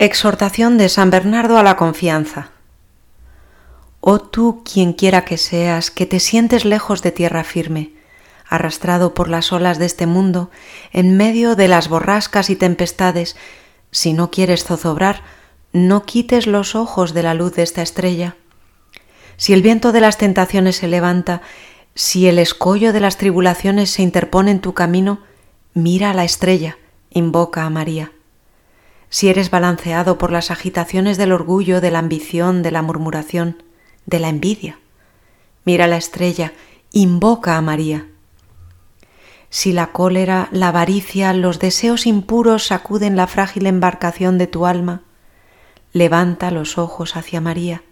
Exhortación de San Bernardo a la confianza. Oh tú, quien quiera que seas, que te sientes lejos de tierra firme, arrastrado por las olas de este mundo, en medio de las borrascas y tempestades, si no quieres zozobrar, no quites los ojos de la luz de esta estrella. Si el viento de las tentaciones se levanta, si el escollo de las tribulaciones se interpone en tu camino, mira a la estrella, invoca a María si eres balanceado por las agitaciones del orgullo, de la ambición, de la murmuración, de la envidia. Mira la estrella, invoca a María. Si la cólera, la avaricia, los deseos impuros sacuden la frágil embarcación de tu alma, levanta los ojos hacia María.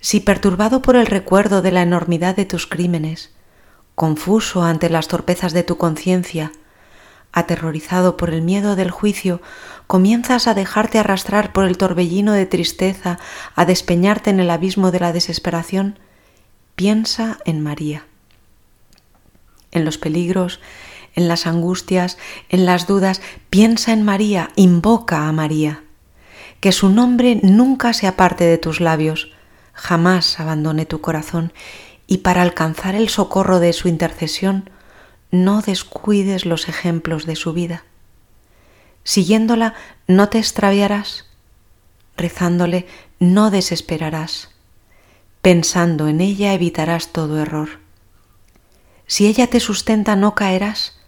Si perturbado por el recuerdo de la enormidad de tus crímenes, confuso ante las torpezas de tu conciencia, aterrorizado por el miedo del juicio, comienzas a dejarte arrastrar por el torbellino de tristeza, a despeñarte en el abismo de la desesperación, piensa en María. En los peligros, en las angustias, en las dudas, piensa en María, invoca a María. Que su nombre nunca se aparte de tus labios, jamás abandone tu corazón, y para alcanzar el socorro de su intercesión, no descuides los ejemplos de su vida. Siguiéndola no te extraviarás, rezándole no desesperarás, pensando en ella evitarás todo error. Si ella te sustenta no caerás,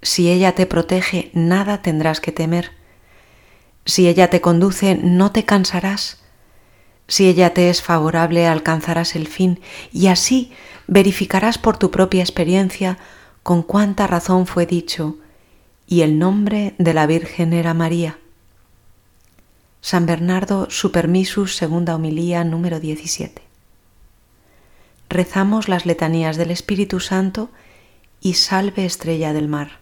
si ella te protege nada tendrás que temer, si ella te conduce no te cansarás, si ella te es favorable alcanzarás el fin y así verificarás por tu propia experiencia con cuánta razón fue dicho, y el nombre de la Virgen era María. San Bernardo Supermisus, segunda homilía, número 17. Rezamos las letanías del Espíritu Santo y salve estrella del mar.